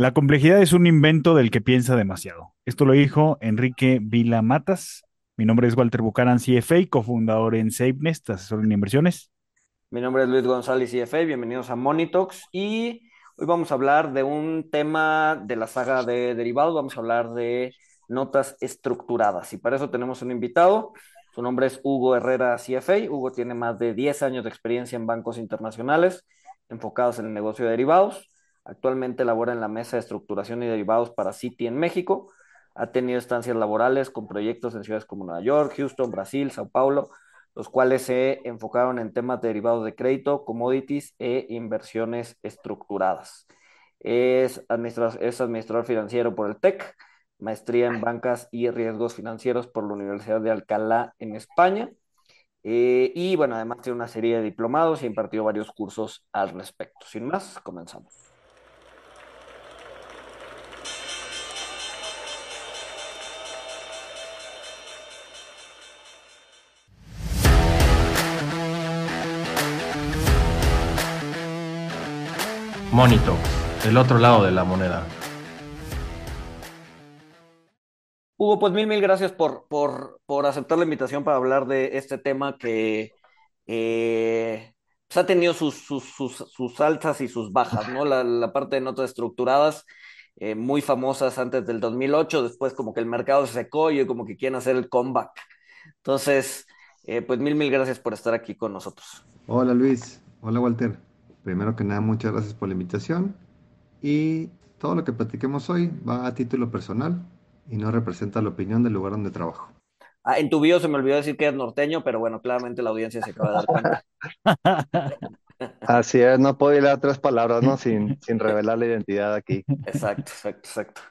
La complejidad es un invento del que piensa demasiado. Esto lo dijo Enrique Vila Matas. Mi nombre es Walter Bucaran, CFA, cofundador en SafeNest, asesor en inversiones. Mi nombre es Luis González, CFA. Bienvenidos a Monitox. Y hoy vamos a hablar de un tema de la saga de derivados. Vamos a hablar de notas estructuradas. Y para eso tenemos un invitado. Su nombre es Hugo Herrera, CFA. Hugo tiene más de 10 años de experiencia en bancos internacionales enfocados en el negocio de derivados. Actualmente labora en la mesa de estructuración y derivados para Citi en México. Ha tenido estancias laborales con proyectos en ciudades como Nueva York, Houston, Brasil, Sao Paulo, los cuales se enfocaron en temas de derivados de crédito, commodities e inversiones estructuradas. Es, administrador financiero por el TEC, maestría en bancas y riesgos financieros por la Universidad de Alcalá en España. Eh, y bueno, además tiene una serie de diplomados y ha impartido varios cursos al respecto. Sin más, comenzamos. Monito, el otro lado de la moneda. Hugo, pues mil, mil gracias por, por, por aceptar la invitación para hablar de este tema que eh, pues ha tenido sus, sus, sus, altas y sus bajas, ¿no? La, parte de notas estructuradas, eh, muy famosas antes del 2008, después como que el mercado se secó y como que quieren hacer el comeback. Entonces, eh, pues mil, mil gracias por estar aquí con nosotros. Hola Luis, hola Walter. Primero que nada, muchas gracias por la invitación. Y todo lo que platiquemos hoy va a título personal y no representa la opinión del lugar donde trabajo. Ah, en tu bio se me olvidó decir que eres norteño, pero bueno, claramente la audiencia se acaba de dar cuenta. Así es, no puedo ir a tres palabras, ¿no? Sin, sin revelar la identidad aquí. Exacto, exacto, exacto.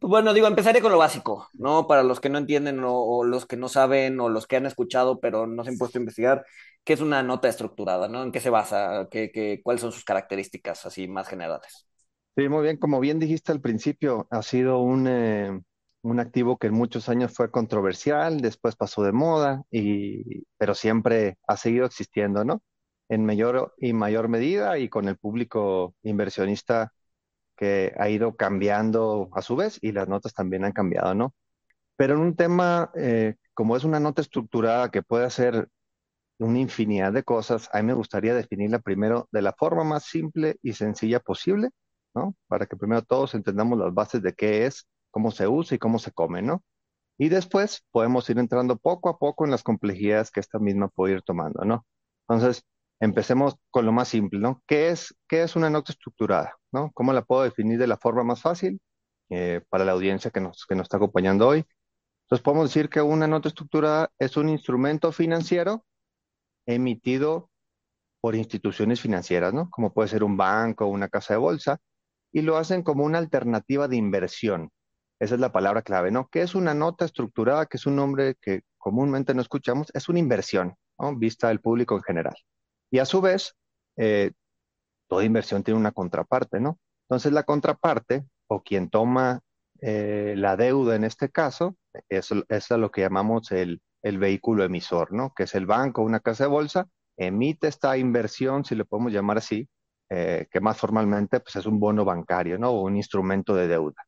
Bueno, digo, empezaré con lo básico, ¿no? Para los que no entienden o, o, los que no saben o los que han escuchado pero no se han puesto a investigar, ¿qué es una nota estructurada, ¿no? ¿En qué se basa? ¿Qué, qué, cuáles son sus características así más generales? Sí, muy bien. Como bien dijiste al principio, ha sido un, eh, un activo que en muchos años fue controversial, después pasó de moda, y, pero siempre ha seguido existiendo, ¿no? En mayor y mayor medida y con el público inversionista que ha ido cambiando a su vez y las notas también han cambiado, ¿no? Pero en un tema eh, como es una nota estructurada que puede hacer una infinidad de cosas, a mí me gustaría definirla primero de la forma más simple y sencilla posible, ¿no? Para que primero todos entendamos las bases de qué es, cómo se usa y cómo se come, ¿no? Y después podemos ir entrando poco a poco en las complejidades que esta misma puede ir tomando, ¿no? Entonces, empecemos con lo más simple, ¿no? ¿Qué es, qué es una nota estructurada, ¿no? ¿Cómo la puedo definir de la forma más fácil eh, para la audiencia que nos, que nos está acompañando hoy? Entonces, podemos decir que una nota estructurada es un instrumento financiero emitido por instituciones financieras, ¿no? Como puede ser un banco o una casa de bolsa, y lo hacen como una alternativa de inversión. Esa es la palabra clave, ¿no? ¿Qué es una nota estructurada? Que es un nombre que comúnmente no escuchamos, es una inversión, ¿no? Vista del público en general. Y a su vez, eh, toda inversión tiene una contraparte, ¿no? Entonces la contraparte, o quien toma eh, la deuda en este caso, es, es lo que llamamos el, el vehículo emisor, ¿no? Que es el banco, una casa de bolsa, emite esta inversión, si le podemos llamar así, eh, que más formalmente pues, es un bono bancario, ¿no? O un instrumento de deuda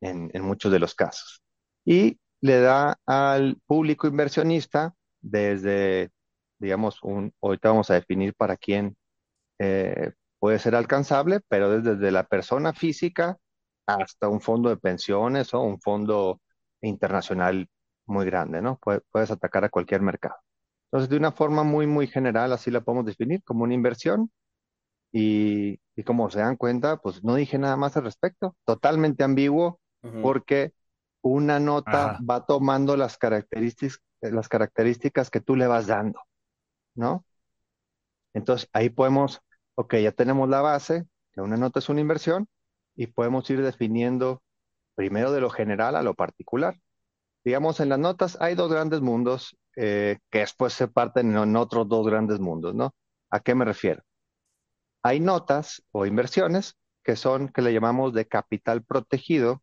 en, en, muchos de los casos. Y le da al público inversionista desde, digamos, un, ahorita vamos a definir para quién eh, puede ser alcanzable, pero desde la persona física hasta un fondo de pensiones o un fondo internacional muy grande, ¿no? Puedes atacar a cualquier mercado. Entonces, de una forma muy, muy general, así la podemos definir como una inversión. Y, y como se dan cuenta, pues no dije nada más al respecto. Totalmente ambiguo, uh -huh. porque una nota Ajá. va tomando las características, las características que tú le vas dando, ¿no? Entonces, ahí podemos, ok, ya tenemos la base, que una nota es una inversión, y podemos ir definiendo primero de lo general a lo particular digamos, en las notas hay dos grandes mundos eh, que después se parten en otros dos grandes mundos, ¿no? ¿A qué me refiero? Hay notas o inversiones que son, que le llamamos de capital protegido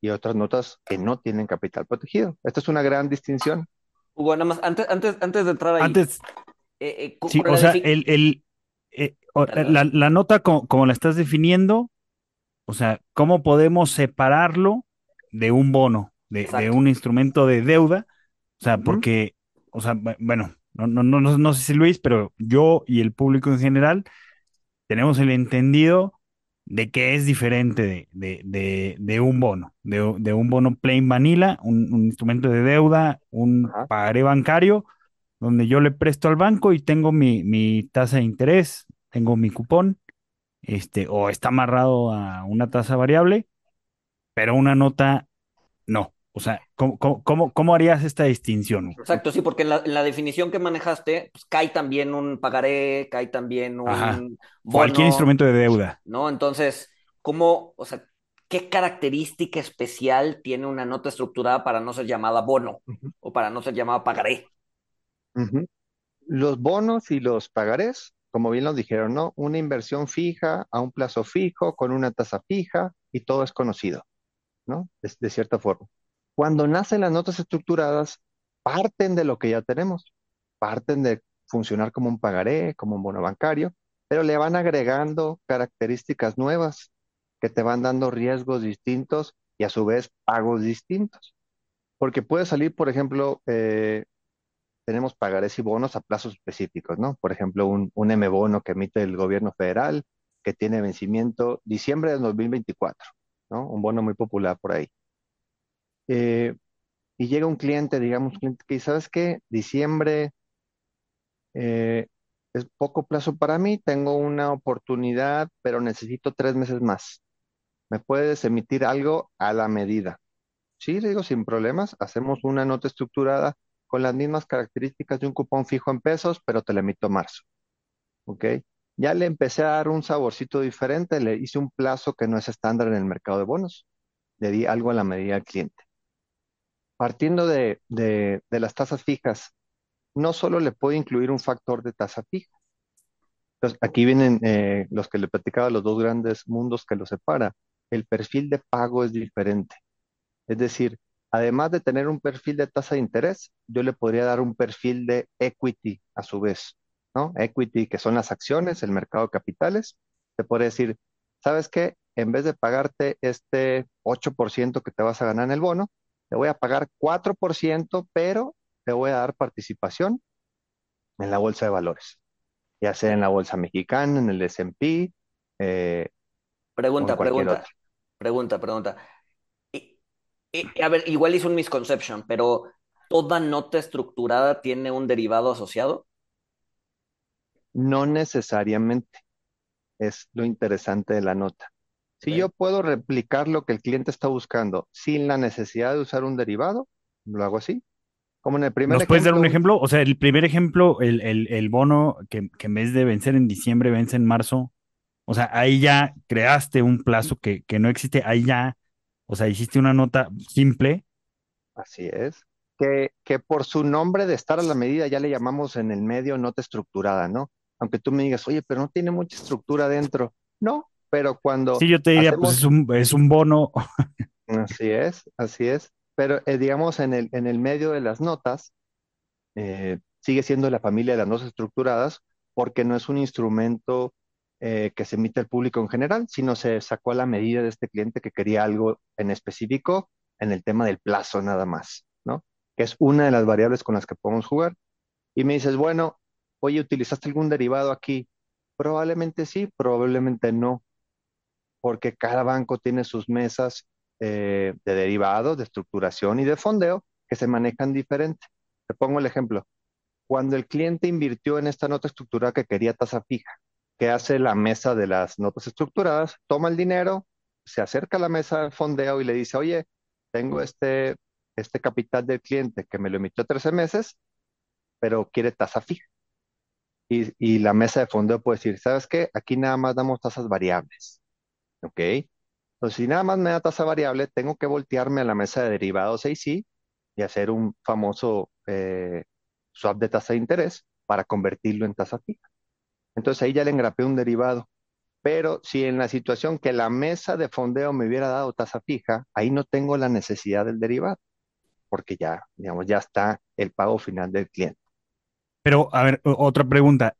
y otras notas que no tienen capital protegido. Esta es una gran distinción. Hugo, nada más, antes, antes, antes de entrar ahí. Antes. Eh, eh, sí, o sea, el, el, eh, la, la, nota como, como, la estás definiendo, O sea, ¿cómo podemos separarlo de un bono, de, un instrumento de deuda? O sea, porque, o sea, bu- bueno, no, no, no, no no sé si Luis, pero yo y el público en general tenemos el entendido de que es diferente de, de, de, de un bono, de, un bono plain vanilla, un, un instrumento de deuda, un ajá. pagaré bancario, donde yo le presto al banco y tengo mi, mi tasa de interés, tengo mi cupón, este, o está amarrado a una tasa variable, pero una nota no. O sea, ¿cómo, cómo, cómo, harías esta distinción? Exacto, sí, porque en la, en la definición que manejaste, pues, cae también un pagaré, cae también Ajá. un Cualquier bono, instrumento de deuda. ¿no? Entonces, ¿cómo, o sea, qué característica especial tiene una nota estructurada para no ser llamada bono o para no ser llamada pagaré? Los bonos y los pagarés, como bien nos dijeron, ¿no? Una inversión fija a un plazo fijo, con una tasa fija y todo es conocido, ¿no? De, de cierta forma. Cuando nacen las notas estructuradas, parten de lo que ya tenemos, parten de funcionar como un pagaré, como un bono bancario, pero le van agregando características nuevas que te van dando riesgos distintos y a su vez pagos distintos. Porque puede salir, por ejemplo, eh, tenemos pagarés y bonos a plazos específicos, ¿no? Por ejemplo, un, un M-bono que emite el gobierno federal que tiene vencimiento diciembre de 2024, ¿no? Un bono muy popular por ahí. Eh, y llega un cliente, digamos, cliente que ¿sabes qué? Diciembre eh, es poco plazo para mí, tengo una oportunidad, pero necesito tres meses más. ¿Me puedes emitir algo a la medida? Sí, le digo, sin problemas, hacemos una nota estructurada con las mismas características de un cupón fijo en pesos, pero te la emito marzo, ¿ok? Ya le empecé a dar un saborcito diferente, le hice un plazo que no es estándar en el mercado de bonos, le di algo a la medida al cliente. Partiendo de, de- las tasas fijas, no solo le puedo incluir un factor de tasa fija. Entonces, aquí vienen eh, los que le platicaba, los dos grandes mundos que los separa. El perfil de pago es diferente. Es decir, además de tener un perfil de tasa de interés, yo le podría dar un perfil de equity a su vez, ¿no? Equity, que son las acciones, el mercado de capitales. Te podría decir, ¿sabes qué? En vez de pagarte este 8% que te vas a ganar en el bono, te voy a pagar 4%, pero te voy a dar participación en la bolsa de valores, ya sea en la bolsa mexicana, en el S&P, eh, Pregunta, pregunta, otra. pregunta, pregunta. A ver, igual hizo un misconception, pero ¿toda nota estructurada tiene un derivado asociado? No necesariamente. es lo interesante de la nota. Si yo puedo replicar lo que el cliente está buscando sin la necesidad de usar un derivado, lo hago así. Como en el primer ¿Nos puedes dar un ejemplo, un- ejemplo? O sea, el primer ejemplo, el, el, el bono que, que en vez de vencer en diciembre, vence en marzo. O sea, ahí ya creaste un plazo que, que no existe, ahí ya, o sea, hiciste una nota simple. así es, que, que por su nombre de estar a la medida ya le llamamos en el medio nota estructurada, ¿no? Aunque tú me digas, oye, pero no tiene mucha estructura dentro. No, pero cuando Sí, yo te diría, pues es un, es un bono. así es, así es, pero eh, digamos en el, en el medio de las notas, eh, sigue siendo la familia de las notas estructuradas porque no es un instrumento eh, que se emite al público en general, sino se sacó a la medida de este cliente que quería algo en específico en el tema del plazo nada más, ¿no? Que es una de las variables con las que podemos jugar. Y me dices, bueno, oye, ¿utilizaste algún derivado aquí? Probablemente sí, probablemente no, porque cada banco tiene sus mesas eh, de derivados, de estructuración y de fondeo que se manejan diferente. Te pongo el ejemplo. Cuando el cliente invirtió en esta nota estructurada que quería tasa fija, ¿qué hace la mesa de las notas estructuradas? Toma el dinero, se acerca a la mesa de fondeo y le dice, oye, tengo este, este capital del cliente que me lo emitió 13 meses, pero quiere tasa fija. Y, y la mesa de fondeo puede decir, ¿sabes qué? Aquí nada más damos tasas variables, ¿ok? Entonces, si nada más me da tasa variable, tengo que voltearme a la mesa de derivados AC y hacer un famoso eh, swap de tasa de interés para convertirlo en tasa fija. Entonces ahí ya le engrapé un derivado. Pero si en la situación que la mesa de fondeo me hubiera dado tasa fija, ahí no tengo la necesidad del derivado, porque ya, digamos, ya está el pago final del cliente. Pero, a ver, otra pregunta.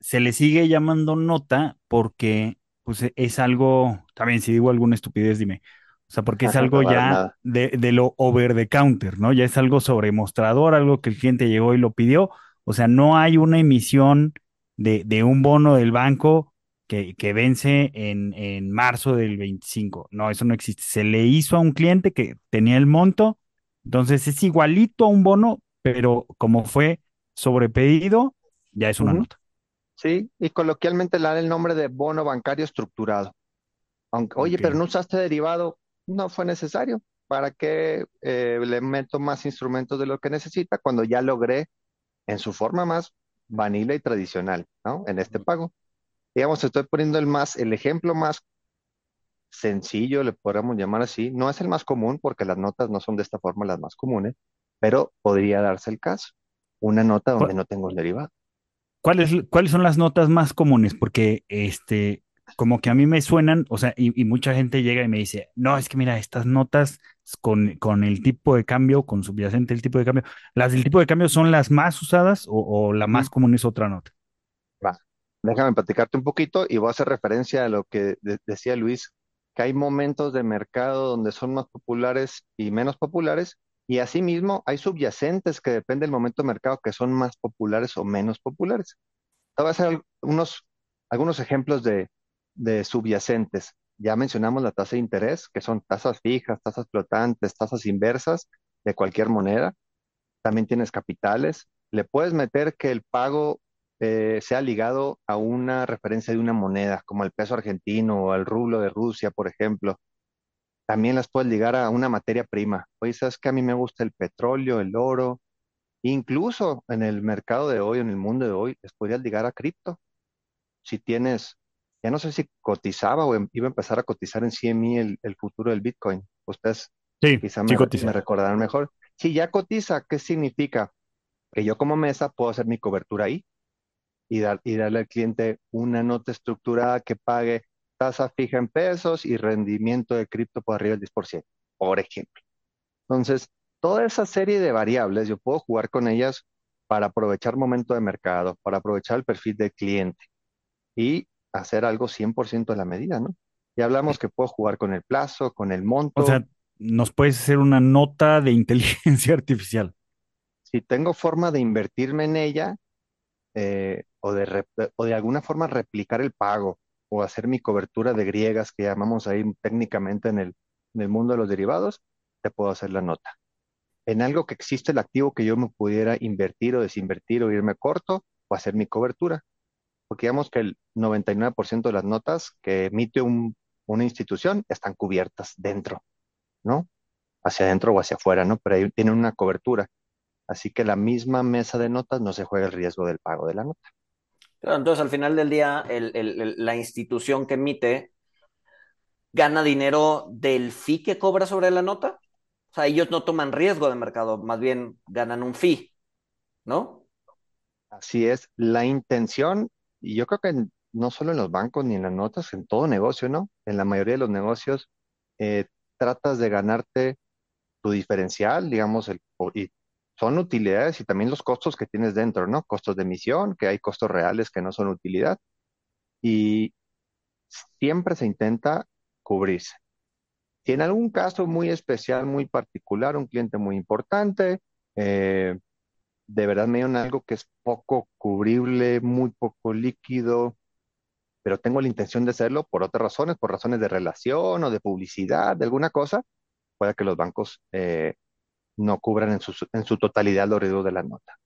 Se le sigue llamando nota porque pues e- es algo, también si digo alguna estupidez, dime, o sea, porque es algo ya de, de lo over the counter, ¿no? Ya es algo sobre mostrador, algo que el cliente llegó y lo pidió, o sea, no hay una emisión de, de un bono del banco que, que vence en, en marzo del 25, no, eso no existe, se le hizo a un cliente que tenía el monto, entonces es igualito a un bono, pero como fue sobrepedido, ya es una nota. Sí, y coloquialmente le dan el nombre de bono bancario estructurado. Aunque, oye, pero no usaste derivado, no fue necesario. ¿Para qué eh, le meto más instrumentos de lo que necesita cuando ya logré en su forma más vanilla y tradicional, ¿no? En este pago. Digamos, estoy poniendo el más, el ejemplo más sencillo, le podríamos llamar así. No es el más común porque las notas no son de esta forma las más comunes, pero podría darse el caso. Una nota donde no tengo el derivado. ¿Cuáles, cuáles son las notas más comunes? Porque este, como que a mí me suenan, o sea, y, y mucha gente llega y me dice, no, es que mira, estas notas con, con el tipo de cambio, con subyacente el tipo de cambio, ¿las del tipo de cambio son las más usadas o, o la más común es otra nota? Va. Déjame platicarte un poquito y voy a hacer referencia a lo que de- decía Luis, que hay momentos de mercado donde son más populares y menos populares, y asimismo hay subyacentes que depende del momento de mercado que son más populares o menos populares. Te voy a hacer unos, algunos ejemplos de, de subyacentes. Ya mencionamos la tasa de interés, que son tasas fijas, tasas flotantes, tasas inversas de cualquier moneda. También tienes capitales. Le puedes meter que el pago eh, sea ligado a una referencia de una moneda, como el peso argentino o el rublo de Rusia, por ejemplo. También las puedes ligar a una materia prima. Oye, ¿sabes que A mí me gusta el petróleo, el oro. Incluso en el mercado de hoy, en el mundo de hoy, les podrías ligar a cripto. Si tienes, ya no sé si cotizaba o em- iba a empezar a cotizar en CME el, el futuro del Bitcoin. Ustedes Sí, quizá sí me, me recordarán mejor. Si ya cotiza, ¿qué significa? que yo como mesa puedo hacer mi cobertura ahí y, dar, y darle al cliente una nota estructurada que pague tasa fija en pesos y rendimiento de cripto por arriba del 10%, por ejemplo. Entonces, toda esa serie de variables yo puedo jugar con ellas para aprovechar momento de mercado, para aprovechar el perfil del cliente y hacer algo 100% a la medida, ¿no? Ya hablamos que puedo jugar con el plazo, con el O monto. sea, nos puedes hacer una nota de inteligencia artificial. Si tengo forma de invertirme en ella, eh, o, de o de alguna forma replicar el pago o hacer mi cobertura de griegas que llamamos ahí técnicamente en el, en el mundo de los derivados, te puedo hacer la nota. En algo que existe el activo que yo me pudiera invertir o desinvertir o irme corto o hacer mi cobertura. Porque digamos que el 99% de las notas que emite un- una institución están cubiertas dentro, ¿no? Hacia adentro o hacia afuera, ¿no? Pero ahí tienen una cobertura. Así que la misma mesa de notas no se juega el riesgo del pago de la nota. Claro, entonces al final del día, el- el- el- la institución que emite gana dinero del fee que cobra sobre la nota. O sea, ellos no toman riesgo de mercado, más bien ganan un fee, ¿no? Así es, la intención, y yo creo que en- no solo en los bancos ni en las notas, en todo negocio, ¿no? En la mayoría de los negocios, eh, tratas de ganarte tu diferencial, digamos, el, y son utilidades y también los costos que tienes dentro, ¿no? Costos de emisión, que hay costos reales que no son utilidad, y siempre se intenta cubrirse. Si en algún caso muy especial, muy particular, un cliente muy importante, eh, de verdad me dieron algo que es poco cubrible, muy poco líquido, pero tengo la intención de hacerlo por otras razones, por razones de relación o de publicidad, de alguna cosa, puede que los bancos eh, no cubran en su, en su totalidad los riesgos de la nota.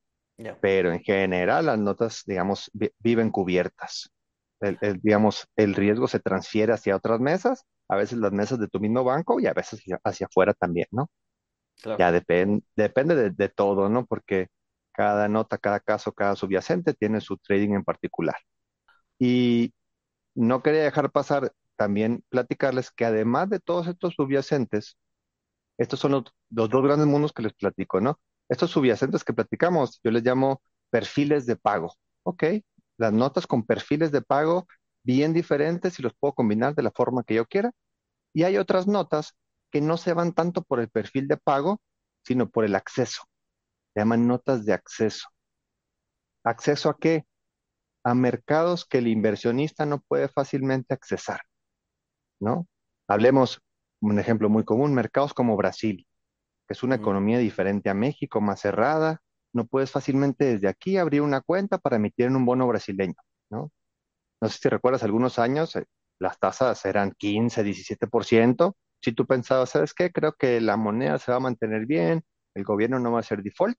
Pero en general las notas, digamos, vi- viven cubiertas. El, el, digamos, el riesgo se transfiere hacia otras mesas, a veces las mesas de tu mismo banco y a veces hacia, hacia afuera también, ¿no? Claro. Ya depen- depende de, de todo, ¿no? Porque cada nota, cada caso, cada subyacente tiene su trading en particular. Y no quería dejar pasar también platicarles que además de todos estos subyacentes, estos son los, dos grandes mundos que les platico, ¿no? Estos subyacentes que platicamos, yo les llamo perfiles de pago, ¿ok? Las notas con perfiles de pago bien diferentes y los puedo combinar de la forma que yo quiera. Y hay otras notas que no se van tanto por el perfil de pago, sino por el acceso. Se llaman notas de acceso. ¿Acceso a qué? a mercados que el inversionista no puede fácilmente accesar, ¿no? Hablemos, un ejemplo muy común, mercados como Brasil, que es una economía diferente a México, más cerrada. No puedes fácilmente desde aquí abrir una cuenta para emitir en un bono brasileño, ¿no? No sé si recuerdas algunos años, eh, las tasas eran 15, 17%. Si tú pensabas, ¿sabes qué? Creo que la moneda se va a mantener bien, el gobierno no va a hacer default.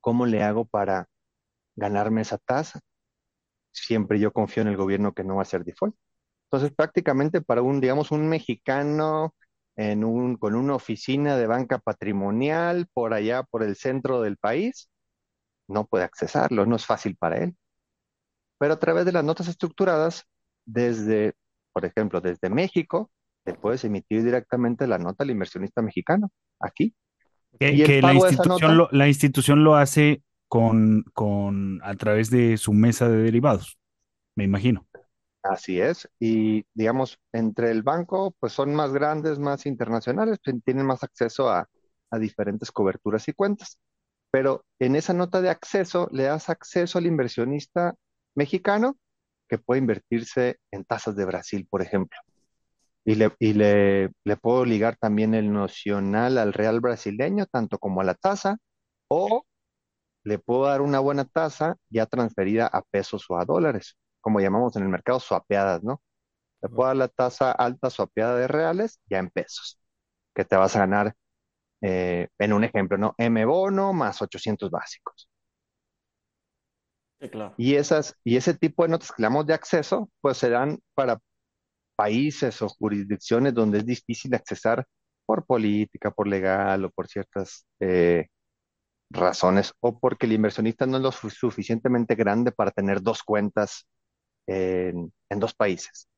¿Cómo le hago para ganarme esa tasa? Siempre yo confío en el gobierno que no va a hacer default. Entonces, prácticamente para un, digamos, un mexicano con una oficina de banca patrimonial por allá, por el centro del país, no puede accesarlo, no es fácil para él. Pero a través de las notas estructuradas, desde, por ejemplo, desde México, te puedes emitir directamente la nota al inversionista mexicano, aquí. Que, Y el que la institución nota, lo, la institución lo hace con, con, a través de su mesa de derivados, me imagino. así es. Y digamos, entre el banco, pues son más grandes, más internacionales, pues, tienen más acceso a, a diferentes coberturas y cuentas. Pero en esa nota de acceso le das acceso al inversionista mexicano que puede invertirse en tasas de Brasil, por ejemplo. Y le, y le, le puedo ligar también el nocional al real brasileño, tanto como a la tasa, o le puedo dar una buena tasa ya transferida a pesos o a dólares, como llamamos en el mercado swapeadas, ¿no? Le puedo dar la tasa alta swapeada de reales ya en pesos, que te vas a ganar, eh, en un ejemplo, ¿no? M bono más 800 básicos. Sí, claro. Y, esas, y ese tipo de notas que llamamos de acceso, pues se dan para países o jurisdicciones donde es difícil accesar por política, por legal o por ciertas eh, razones, o porque el inversionista no es lo su- suficientemente grande para tener dos cuentas en, en dos países.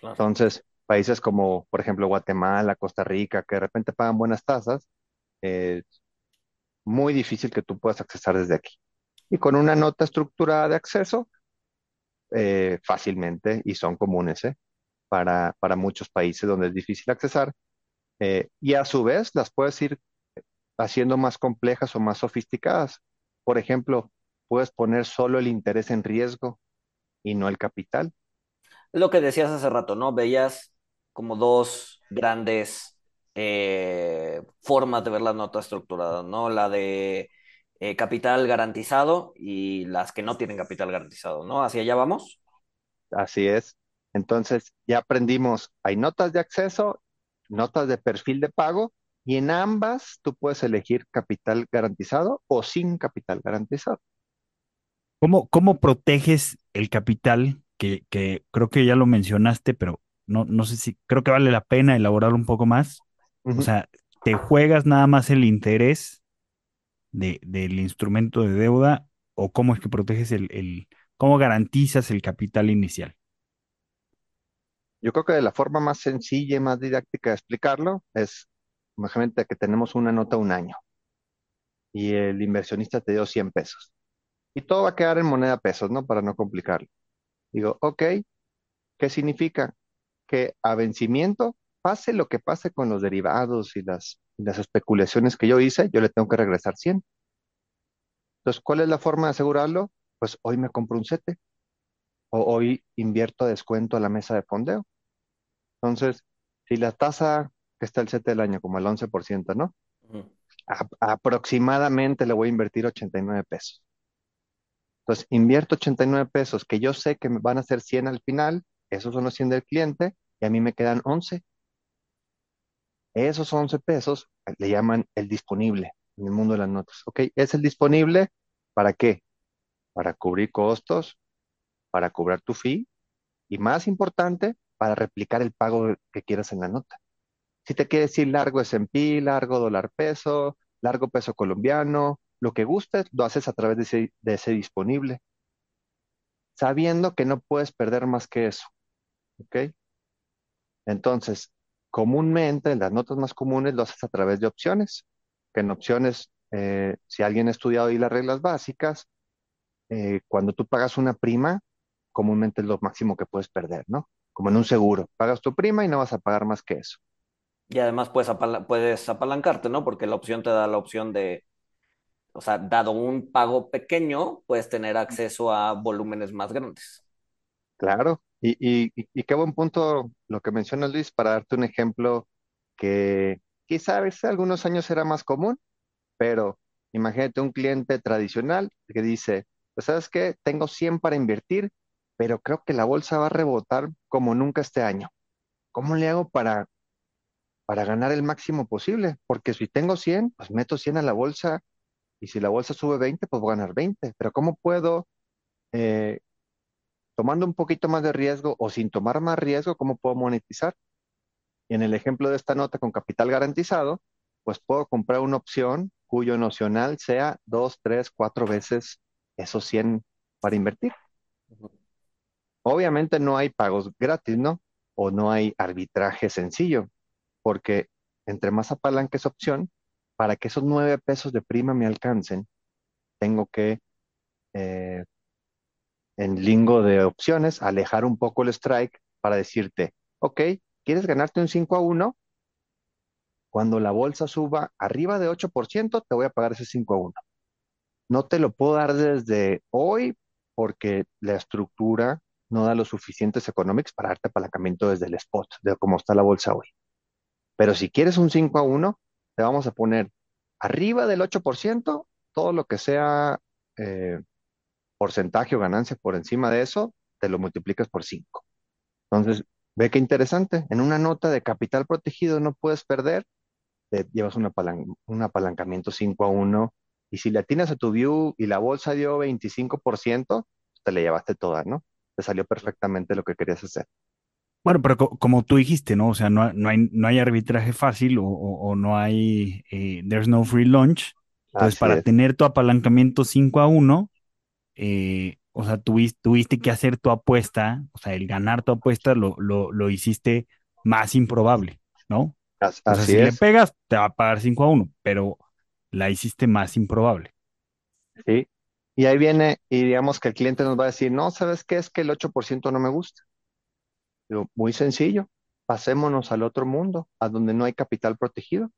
Claro. Entonces, países como, por ejemplo, Guatemala, Costa Rica, que de repente pagan buenas tasas, es muy difícil que tú puedas accesar desde aquí. Y con una nota estructurada de acceso, eh, fácilmente, y son comunes, ¿eh? Para, para muchos países donde es difícil accesar, eh, y a su vez las puedes ir haciendo más complejas o más sofisticadas. Por ejemplo, puedes poner solo el interés en riesgo y no el capital. Lo que decías hace rato, ¿no? Veías como dos grandes eh, formas de ver las notas estructuradas, ¿no? La de eh, capital garantizado y las que no tienen capital garantizado, ¿no? ¿Hacia allá vamos? Así es. Entonces, ya aprendimos, hay notas de acceso, notas de perfil de pago, y en ambas tú puedes elegir capital garantizado o sin capital garantizado. ¿Cómo, cómo proteges el capital? Que, que creo que ya lo mencionaste, pero no, no sé si creo que vale la pena elaborar un poco más. O sea, ¿te juegas nada más el interés de, del instrumento de deuda o cómo es que proteges el, el, cómo garantizas el capital inicial? Yo creo que la forma más sencilla y más didáctica de explicarlo es, imagínate que tenemos una nota un año y el inversionista te dio 100 pesos. Y todo va a quedar en moneda pesos, ¿no? Para no complicarlo. Digo, ok, ¿qué significa? Que a vencimiento, pase lo que pase con los derivados y las, y las especulaciones que yo hice, yo le tengo que regresar 100. Entonces, ¿cuál es la forma de asegurarlo? Pues hoy me compro un sete o hoy invierto descuento a la mesa de fondeo. Entonces, si la tasa que está el sete del año, como el 11%, ¿no? Ujú. A- aproximadamente le voy a invertir 89 pesos. Entonces, invierto 89 pesos que yo sé que me van a ser 100 al final, esos son los 100 del cliente, y a mí me quedan 11. Esos 11 pesos le llaman el disponible en el mundo de las notas. ¿Ok? Es el disponible para qué? Para cubrir costos, para cobrar tu fee y más importante, para replicar el pago que quieras en la nota. Si te quieres decir largo S&P, largo dólar peso, largo peso colombiano, lo que gustes, lo haces a través de ese, disponible, sabiendo que no puedes perder más que eso. ¿Ok? Entonces, comúnmente, las notas más comunes lo haces a través de opciones, que en opciones, eh, si alguien ha estudiado ahí las reglas básicas, eh, cuando tú pagas una prima, comúnmente es lo máximo que puedes perder, ¿no? Como en un seguro, pagas tu prima y no vas a pagar más que eso. Y además puedes, apala- puedes apalancarte, ¿no? Porque la opción te da la opción de, o sea, dado un pago pequeño, puedes tener acceso a volúmenes más grandes. Claro, y, y, y- qué buen punto lo que menciona Luis, para darte un ejemplo que quizá hace algunos años era más común, pero imagínate un cliente tradicional que dice, pues sabes qué, tengo 100 para invertir, pero creo que la bolsa va a rebotar como nunca este año. ¿Cómo le hago para, para ganar el máximo posible? Porque si tengo 100, pues meto 100 a la bolsa y si la bolsa sube 20, pues voy a ganar 20. Pero ¿cómo puedo, eh, tomando un poquito más de riesgo o sin tomar más riesgo, cómo puedo monetizar? Y en el ejemplo de esta nota con capital garantizado, pues puedo comprar una opción cuyo nocional sea dos, tres, cuatro veces esos 100 para invertir. Obviamente no hay pagos gratis, ¿no? O no hay arbitraje sencillo, porque entre más apalanque esa opción, para que esos nueve pesos de prima me alcancen, tengo que, eh, en lingo de opciones, alejar un poco el strike para decirte, ok, ¿quieres ganarte un 5 a 1? Cuando la bolsa suba arriba de 8%, te voy a pagar ese 5 a 1. No te lo puedo dar desde hoy porque la estructura no da los suficientes economics para darte apalancamiento desde el spot, de cómo está la bolsa hoy. Pero si quieres un 5 a 1, te vamos a poner arriba del 8%, todo lo que sea eh, porcentaje o ganancia por encima de eso, te lo multiplicas por 5. Entonces, ve qué interesante. En una nota de capital protegido no puedes perder, te llevas un, apalan- un apalancamiento 5 a 1 y si le atinas a tu view y la bolsa dio 25%, te le llevaste toda, ¿no? Te salió perfectamente lo que querías hacer. Bueno, pero co- como tú dijiste, ¿no? O sea, no, no hay, no hay arbitraje fácil o, o- o no hay, eh, there's no free lunch. Entonces, Así para es. tener tu apalancamiento 5 a 1, eh, o sea, tuviste, tuviste que hacer tu apuesta, o sea, el ganar tu apuesta lo, lo, lo hiciste más improbable, ¿no? As- O sea, Así si le pegas, te va a pagar 5 a 1, pero la hiciste más improbable. ¿sí? Y ahí viene, y digamos que el cliente nos va a decir, no, ¿sabes qué? Es que el 8% no me gusta. Digo, muy sencillo, pasémonos al otro mundo, a donde no hay capital protegido.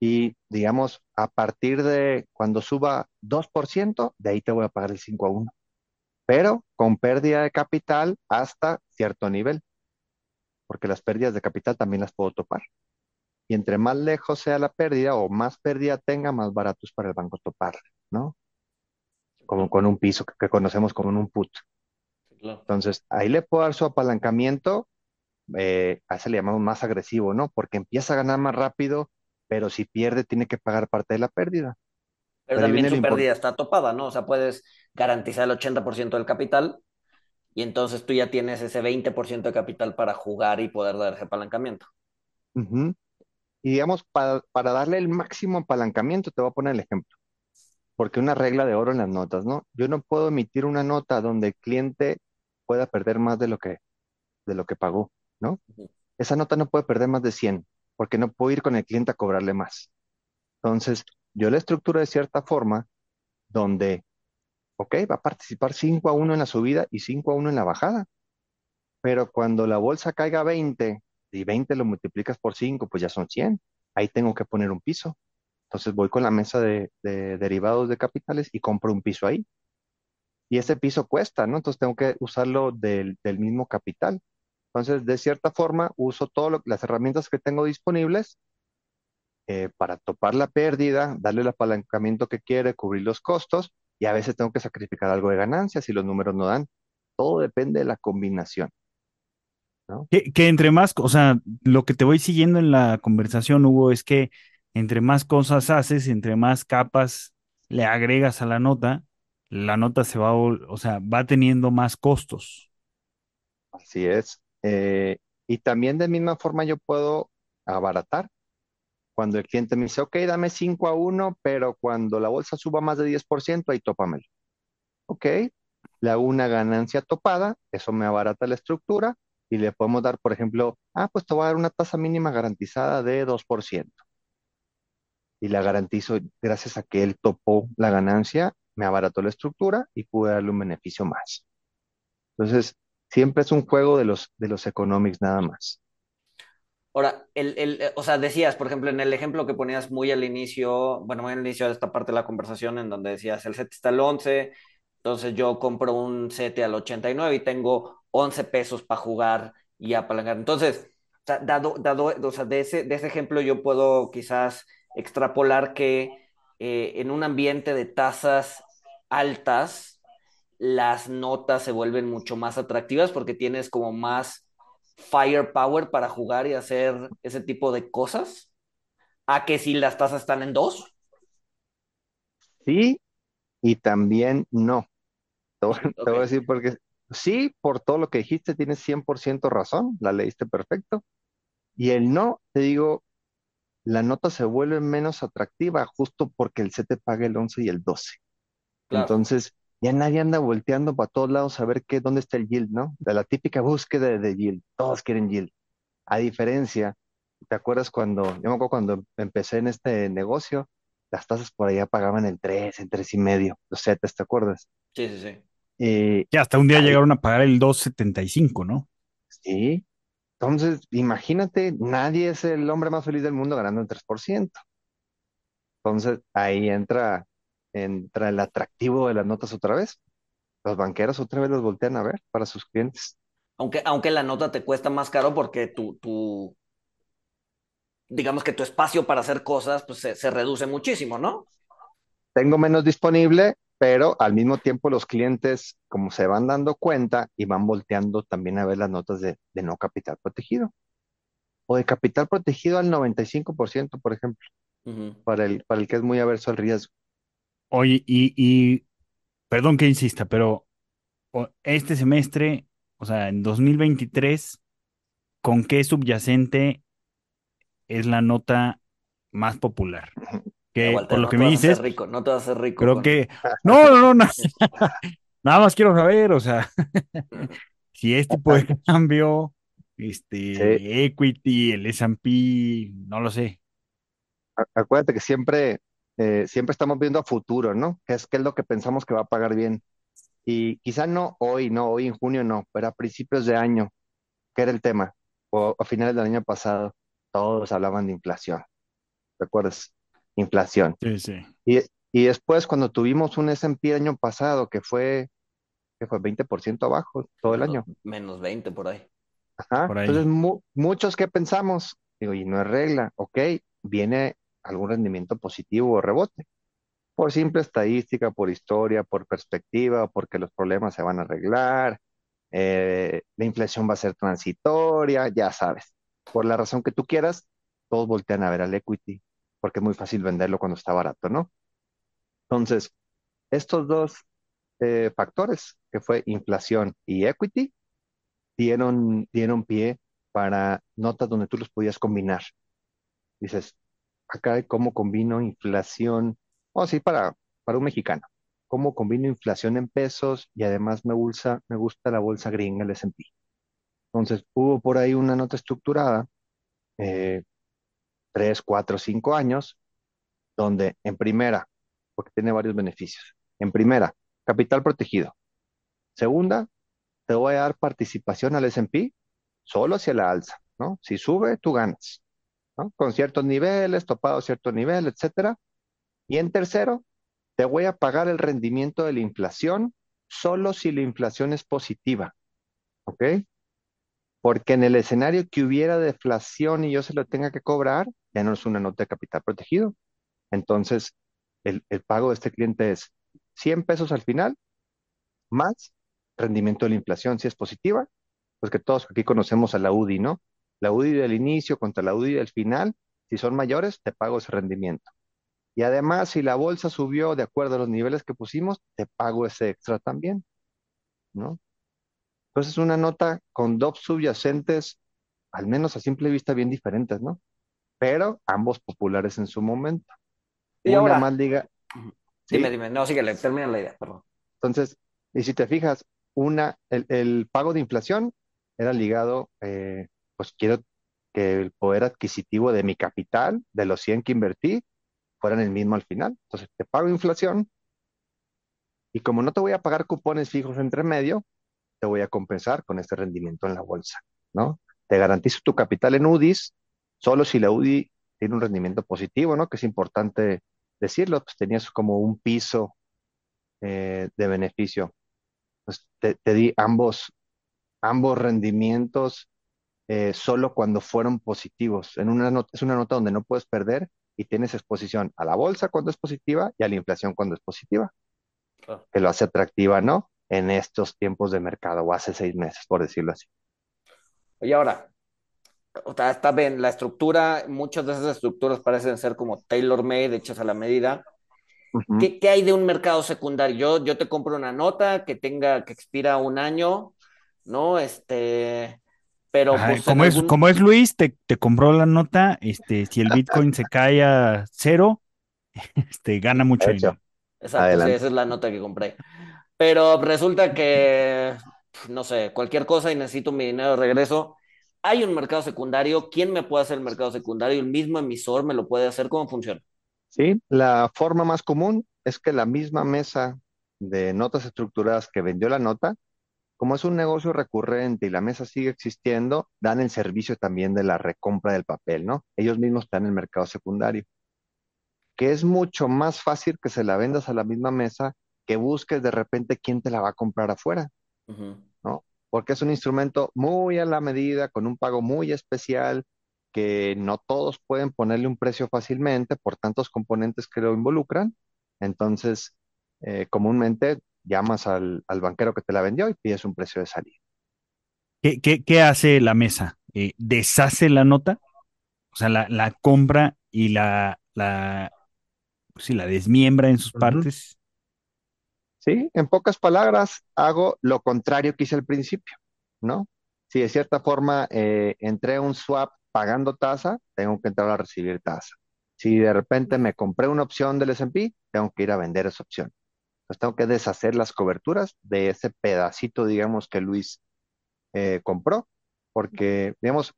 Y digamos, a partir de cuando suba 2%, de ahí te voy a pagar el 5 a 1. Pero con pérdida de capital hasta cierto nivel, porque las pérdidas de capital también las puedo topar. Y entre más lejos sea la pérdida o más pérdida tenga, más barato es para el banco toparla, ¿no? Como con un piso que, que conocemos como un put. Claro. Entonces, ahí le puedo dar su apalancamiento, eh, a ese le llamamos más agresivo, ¿no? Porque empieza a ganar más rápido, pero si pierde, tiene que pagar parte de la pérdida. Pero ahí también su pérdida está topada, ¿no? O sea, puedes garantizar el 80% del capital y entonces tú ya tienes ese 20% de capital para jugar y poder dar ese apalancamiento. Y digamos, para, para darle el máximo apalancamiento, te voy a poner el ejemplo, porque una regla de oro en las notas, ¿no? Yo no puedo emitir una nota donde el cliente pueda perder más de lo que, de lo que pagó, ¿no? Esa nota no puede perder más de 100, porque no puedo ir con el cliente a cobrarle más. Entonces, yo la estructuro de cierta forma donde, ok, va a participar 5 a 1 en la subida y 5 a 1 en la bajada, pero cuando la bolsa caiga a 20 y 20 lo multiplicas por 5, pues ya son 100. Ahí tengo que poner un piso. Entonces voy con la mesa de, de derivados de capitales y compro un piso ahí. Y ese piso cuesta, ¿no? Entonces tengo que usarlo del, del mismo capital. Entonces, de cierta forma, uso todas las herramientas que tengo disponibles eh, para topar la pérdida, darle el apalancamiento que quiere, cubrir los costos y a veces tengo que sacrificar algo de ganancias si los números no dan. Todo depende de la combinación, ¿no? Que, que entre más, o sea, lo que te voy siguiendo en la conversación, Hugo, es que entre más cosas haces, entre más capas le agregas a la nota, la nota se va, o sea, va teniendo más costos. Así es. Eh, y también de misma forma yo puedo abaratar. Cuando el cliente me dice, ok, dame 5 a 1, pero cuando la bolsa suba más de 10%, ahí tópamelo. Ok, le hago una ganancia topada, eso me abarata la estructura y le podemos dar, por ejemplo, ah, pues te voy a dar una tasa mínima garantizada de 2%. Y la garantizo gracias a que él topó la ganancia, me abarató la estructura y pude darle un beneficio más. Entonces, siempre es un juego de los, de los economics nada más. Ahora, el, el, eh, o sea, decías, por ejemplo, en el ejemplo que ponías muy al inicio, bueno, muy al inicio de esta parte de la conversación, en donde decías, el set está al 11, entonces yo compro un set al 89 y tengo 11 pesos para jugar y apalancar. Entonces, dado, dado, o sea, de ese, de ese ejemplo yo puedo quizás extrapolar que eh, en un ambiente de tasas altas, las notas se vuelven mucho más atractivas porque tienes como más firepower para jugar y hacer ese tipo de cosas, a que si las tasas están en dos. Sí, y también no. Te te voy a decir porque sí, por todo lo que dijiste, tienes 100% razón, la leíste perfecto. Y el no, te digo, la nota se vuelve menos atractiva justo porque el set te paga el 11 y el 12. claro. Entonces, ya nadie anda volteando para todos lados a ver qué, dónde está el yield, ¿no? De la típica búsqueda de, yield. Todos quieren yield. A diferencia, ¿te acuerdas cuando, yo me acuerdo cuando empecé en este negocio, las tasas por allá pagaban el 3, el 3 y medio, los setes, ¿te acuerdas? Sí, sí, sí. Y Que hasta un día ahí, llegaron a pagar el dos setenta y cinco ¿no? sí. Entonces, imagínate, nadie es el hombre más feliz del mundo ganando el 3%. Entonces, ahí entra, entra el atractivo de las notas otra vez. Los banqueros otra vez los voltean a ver para sus clientes. Aunque, aunque la nota te cuesta más caro porque tu, tu, digamos que tu espacio para hacer cosas pues, se, se reduce muchísimo, ¿no? Tengo menos disponible, pero al mismo tiempo los clientes, como se van dando cuenta y van volteando también a ver las notas de, de no capital protegido o de capital protegido al 95%, por ciento, por ejemplo, Ujú. para el, para el que es muy averso al riesgo. Oye, y, y perdón que insista, pero este semestre, o sea, en 2023, ¿con qué subyacente es la nota más popular? Que por lo no que te me vas a hacer dices, rico, no te vas a hacer rico creo con... que... No, no, no, no. Nada más quiero saber, o sea, si es tipo de cambio, Sí, este, equity, el S&P, no lo sé. acuérdate que siempre, eh, siempre estamos viendo a futuro, ¿no? ¿Qué es, qué es lo que pensamos que va a pagar bien? Y quizá no hoy, no, hoy en junio no, pero a principios de año, ¿qué era el tema? O a finales del año pasado, todos hablaban de inflación, ¿recuerdas? Inflación. Sí, sí, Y, y después cuando tuvimos un S&P el año pasado que fue, que fue 20% abajo todo el Menos, año. menos 20 por ahí. Ajá. por Entonces, mu- muchos que pensamos, digo, y no es regla, ok, viene algún rendimiento positivo o rebote, por simple estadística, por historia, por perspectiva, porque los problemas se van a arreglar, eh, la inflación va a ser transitoria, ya sabes. Por la razón que tú quieras, todos voltean a ver al equity, porque es muy fácil venderlo cuando está barato, ¿no? Entonces, estos dos eh, factores, que fue inflación y equity, dieron, dieron pie para notas donde tú los podías combinar. Dices, acá, ¿cómo combino inflación? Oh, sí, para, para un mexicano. ¿Cómo combino inflación en pesos? Y además me gusta, me gusta la bolsa gringa, el S&P. Entonces, hubo por ahí una nota estructurada, eh, tres, cuatro, cinco años, donde en primera, porque tiene varios beneficios. En primera, capital protegido. Segunda, te voy a dar participación al S&P solo hacia la alza, ¿no? Si sube, tú ganas, ¿no? Con ciertos niveles, topado cierto nivel, etcétera. Y en tercero, te voy a pagar el rendimiento de la inflación solo si la inflación es positiva, ¿ok? Porque en el escenario que hubiera deflación y yo se lo tenga que cobrar, ya no es una nota de capital protegido. Entonces, el, pago de este cliente es 100 pesos al final, más rendimiento de la inflación, si es positiva, pues que todos aquí conocemos a la UDI, ¿no? La UDI del inicio contra la UDI del final, si son mayores, te pago ese rendimiento. Y además, si la bolsa subió de acuerdo a los niveles que pusimos, te pago ese extra también, ¿no? Entonces es una nota con dos subyacentes, al menos a simple vista, bien diferentes, ¿no? Pero ambos populares en su momento. Y Una más ahora, liga, dime, ¿sí? dime, no, síguele, termina la idea, perdón. Entonces, y si te fijas, una, el, el pago de inflación era ligado, eh, pues quiero que el poder adquisitivo de mi capital, de los 100 que invertí, fueran el mismo al final. Entonces, te pago inflación y como no te voy a pagar cupones fijos entre medio, te voy a compensar con este rendimiento en la bolsa, ¿no? Te garantizo tu capital en UDIs solo si la UDI tiene un rendimiento positivo, ¿no? Que es importante decirlo, pues tenías como un piso eh, de beneficio. Pues te, te di ambos, ambos rendimientos eh, solo cuando fueron positivos. En una nota, es una nota donde no puedes perder y tienes exposición a la bolsa cuando es positiva y a la inflación cuando es positiva, Claro. que lo hace atractiva, ¿no? En estos tiempos de mercado o hace seis meses, por decirlo así. Oye, ahora, o sea, está bien, la estructura, muchas de esas estructuras parecen ser como tailor-made, hechas a la medida. ¿Qué, qué hay de un mercado secundario? Yo, yo te compro una nota que tenga, que expira un año, ¿no? Este, pero pues como es, algún... como es Luis, te, te compró la nota, este, si el Bitcoin se cae a cero, este, gana mucho dinero. Exacto, sí, esa es la nota que compré. Pero resulta que, no sé, cualquier cosa y necesito mi dinero de regreso. Hay un mercado secundario. ¿Quién me puede hacer el mercado secundario? ¿El mismo emisor me lo puede hacer? ¿Cómo funciona? Sí, la forma más común es que la misma mesa de notas estructuradas que vendió la nota, como es un negocio recurrente y la mesa sigue existiendo, dan el servicio también de la recompra del papel, ¿no? Ellos mismos están en el mercado secundario, que es mucho más fácil que se la vendas a la misma mesa que busques de repente quién te la va a comprar afuera. ¿no? Porque es un instrumento muy a la medida, con un pago muy especial, que no todos pueden ponerle un precio fácilmente por tantos componentes que lo involucran. Entonces, eh, comúnmente llamas al, al banquero que te la vendió y pides un precio de salida. ¿Qué, qué, qué hace la mesa? Eh, ¿deshace la nota? O sea, la, la compra y la, la, pues sí, la desmiembra en sus partes. Sí, en pocas palabras, hago lo contrario que hice al principio, ¿no? Si de cierta forma eh, entré a un swap pagando tasa, tengo que entrar a recibir tasa. Si de repente me compré una opción del S&P, tengo que ir a vender esa opción. Entonces tengo que deshacer las coberturas de ese pedacito, digamos, que Luis eh, compró, porque, digamos,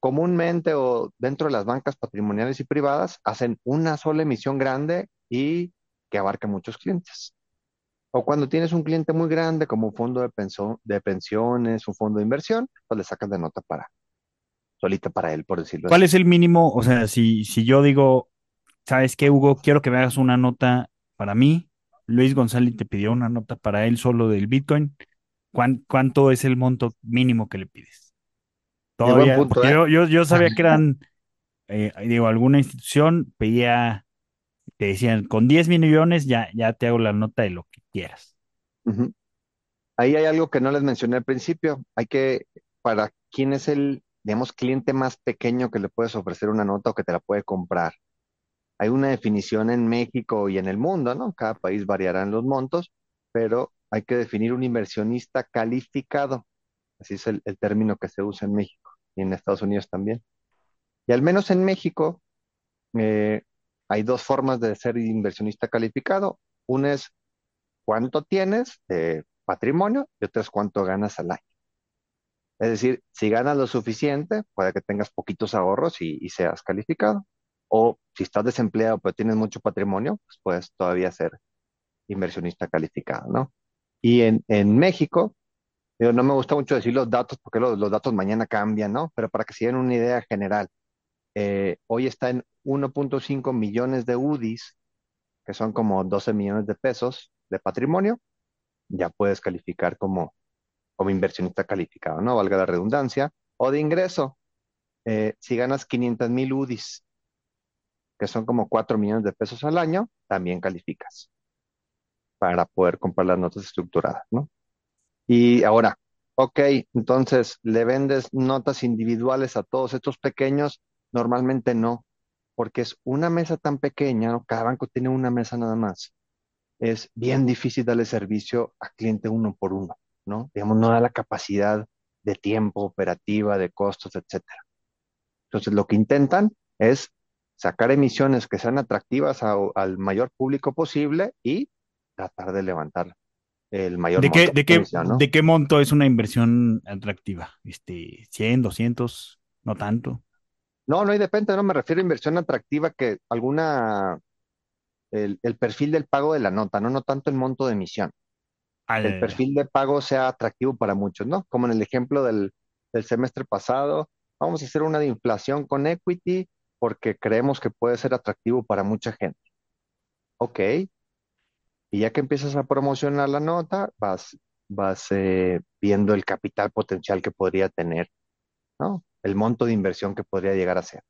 comúnmente o dentro de las bancas patrimoniales y privadas hacen una sola emisión grande y que abarca muchos clientes. O cuando tienes un cliente muy grande, como un fondo de, penso- de pensiones, un fondo de inversión, pues le sacas de nota para, solita para él, por decirlo ¿Cuál así. es el mínimo? O sea, si, si yo digo, ¿sabes qué, Hugo? Quiero que me hagas una nota para mí. Luis González te pidió una nota para él solo del Bitcoin. ¿Cuán- ¿Cuánto es el monto mínimo que le pides? Todavía, punto, porque ¿eh? yo, yo, yo sabía que eran, eh, digo, alguna institución pedía, te decían, con 10 millones ya, ya te hago la nota de lo que quieras. Ahí hay algo que no les mencioné al principio. Hay que, para quién es el, digamos, cliente más pequeño que le puedes ofrecer una nota o que te la puede comprar. Hay una definición en México y en el mundo, ¿no? Cada país variarán los montos, pero hay que definir un inversionista calificado. Así es el, el término que se usa en México y en Estados Unidos también. Y al menos en México eh, hay dos formas de ser inversionista calificado. Una es cuánto tienes de patrimonio y otra es cuánto ganas al año. Es decir, si ganas lo suficiente, puede que tengas poquitos ahorros y, y seas calificado. O si estás desempleado pero tienes mucho patrimonio, pues puedes todavía ser inversionista calificado, ¿no? Y en, en México, digo, no me gusta mucho decir los datos porque los, los datos mañana cambian, ¿no? Pero para que se den una idea general, eh, hoy está en 1.5 millones de UDIs, que son como 12 millones de pesos de patrimonio, ya puedes calificar como, como inversionista calificado, ¿no? Valga la redundancia. O de ingreso, eh, si ganas 500 mil UDIs, que son como 4 millones de pesos al año, también calificas para poder comprar las notas estructuradas, ¿no? Y ahora, ok, entonces, ¿le vendes notas individuales a todos estos pequeños? Normalmente no, porque es una mesa tan pequeña, ¿no? Cada banco tiene una mesa nada más. Es bien difícil darle servicio a cliente uno por uno, ¿no? Digamos, no da la capacidad de tiempo, operativa, de costos, etcétera. Entonces, lo que intentan es sacar emisiones que sean atractivas a- al mayor público posible y tratar de levantar el mayor ¿De qué, monto de qué, ¿no? de qué monto es una inversión atractiva? Este, 100, 200, no tanto. No, no, y depende, no me refiero a inversión atractiva que alguna, el, el perfil del pago de la nota, ¿no? No tanto el monto de emisión. Que el perfil de pago sea atractivo para muchos, ¿no? Como en el ejemplo del, del semestre pasado, Vamos a hacer una de inflación con equity porque creemos que puede ser atractivo para mucha gente. Ok, y ya que empiezas a promocionar la nota, vas, vas eh, viendo el capital potencial que podría tener, ¿no? El monto de inversión que podría llegar a ser.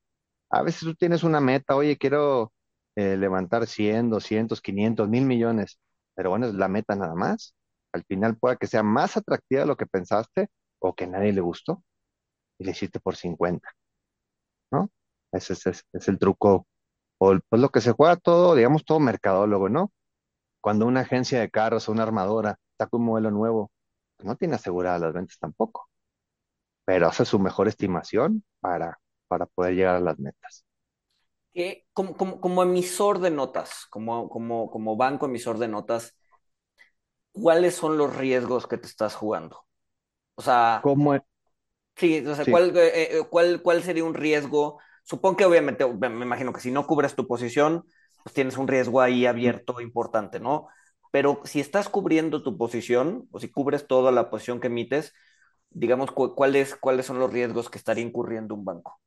A veces tú tienes una meta, oye, quiero eh, levantar 100, 200, 500, mil millones, pero bueno, es la meta nada más. Al final puede que sea más atractiva de lo que pensaste o que nadie le gustó y le hiciste por 50, ¿no? Ese es, el truco, o pues lo que se juega todo, digamos, todo mercadólogo, ¿no? Cuando una agencia de carros o una armadora saca un modelo nuevo, pues no tiene aseguradas las ventas tampoco, pero hace su mejor estimación para, para poder llegar a las metas. Como, como, como emisor de notas, como, como, como banco emisor de notas, ¿cuáles son los riesgos que te estás jugando? O sea, ¿Cómo? e- sí, o sea, Sí. ¿cuál, eh, eh, cuál, cuál sería un riesgo? Supongo que obviamente, me me imagino que si no cubres tu posición, pues tienes un riesgo ahí abierto importante, ¿no? Pero si estás cubriendo tu posición, o si cubres toda la posición que emites, digamos, cu- ¿cuáles, cuáles son los riesgos que estaría incurriendo un banco?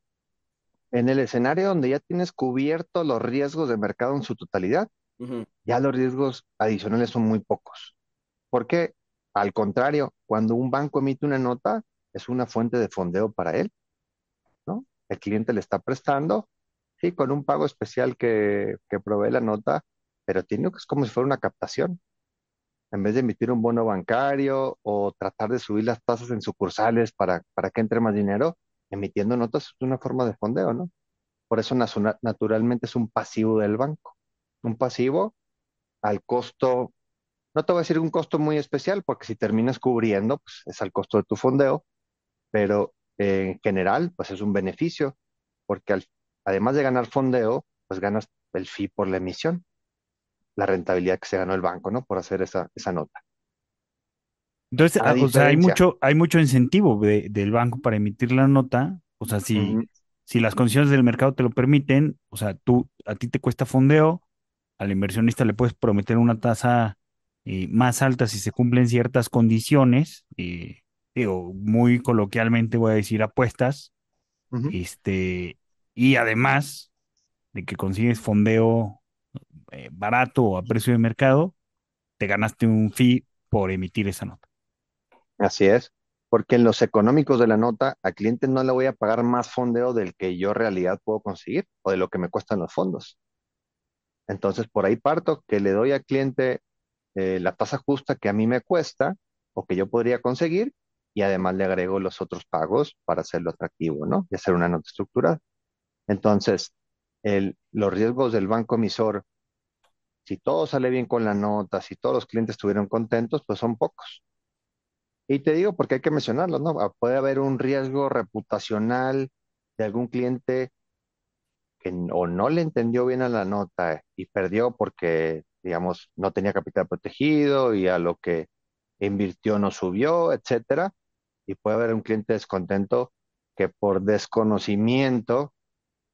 En el escenario donde ya tienes cubierto los riesgos de mercado en su totalidad, ya los riesgos adicionales son muy pocos. Porque, al contrario, cuando un banco emite una nota, es una fuente de fondeo para él, ¿no? El cliente le está prestando, sí, con un pago especial que, que provee la nota, pero tiene que es como si fuera una captación. En vez de emitir un bono bancario o tratar de subir las tasas en sucursales para, para que entre más dinero, emitiendo notas es una forma de fondeo, ¿no? Por eso naturalmente es un pasivo del banco. Un pasivo al costo, no te voy a decir un costo muy especial, porque si terminas cubriendo, pues es al costo de tu fondeo, pero eh, en general, pues es un beneficio, porque además de ganar fondeo, pues ganas el fee por la emisión, la rentabilidad que se ganó el banco, ¿no? Por hacer esa, esa nota. Entonces, A ah, o sea, hay mucho, hay mucho incentivo de- del banco para emitir la nota. O sea, si, si las condiciones del mercado te lo permiten, o sea, tú, a ti te cuesta fondeo, al inversionista le puedes prometer una tasa eh, más alta si se cumplen ciertas condiciones, eh, digo, muy coloquialmente voy a decir apuestas, este, y además de que consigues fondeo eh, barato o a precio de mercado, te ganaste un fee por emitir esa nota. así es, porque en los económicos de la nota, al cliente no le voy a pagar más fondeo del que yo en realidad puedo conseguir o de lo que me cuestan los fondos. Entonces, por ahí parto, que le doy al cliente eh, la tasa justa que a mí me cuesta o que yo podría conseguir y además le agrego los otros pagos para hacerlo atractivo, ¿no? Y hacer una nota estructurada. Entonces, los riesgos del banco emisor, si todo sale bien con la nota, si todos los clientes estuvieron contentos, pues son pocos. Y te digo porque hay que mencionarlos, ¿no? Ah, Puede haber un riesgo reputacional de algún cliente que o no le entendió bien a la nota y perdió porque, digamos, no tenía capital protegido y a lo que invirtió no subió, etcétera. Y puede haber un cliente descontento que por desconocimiento,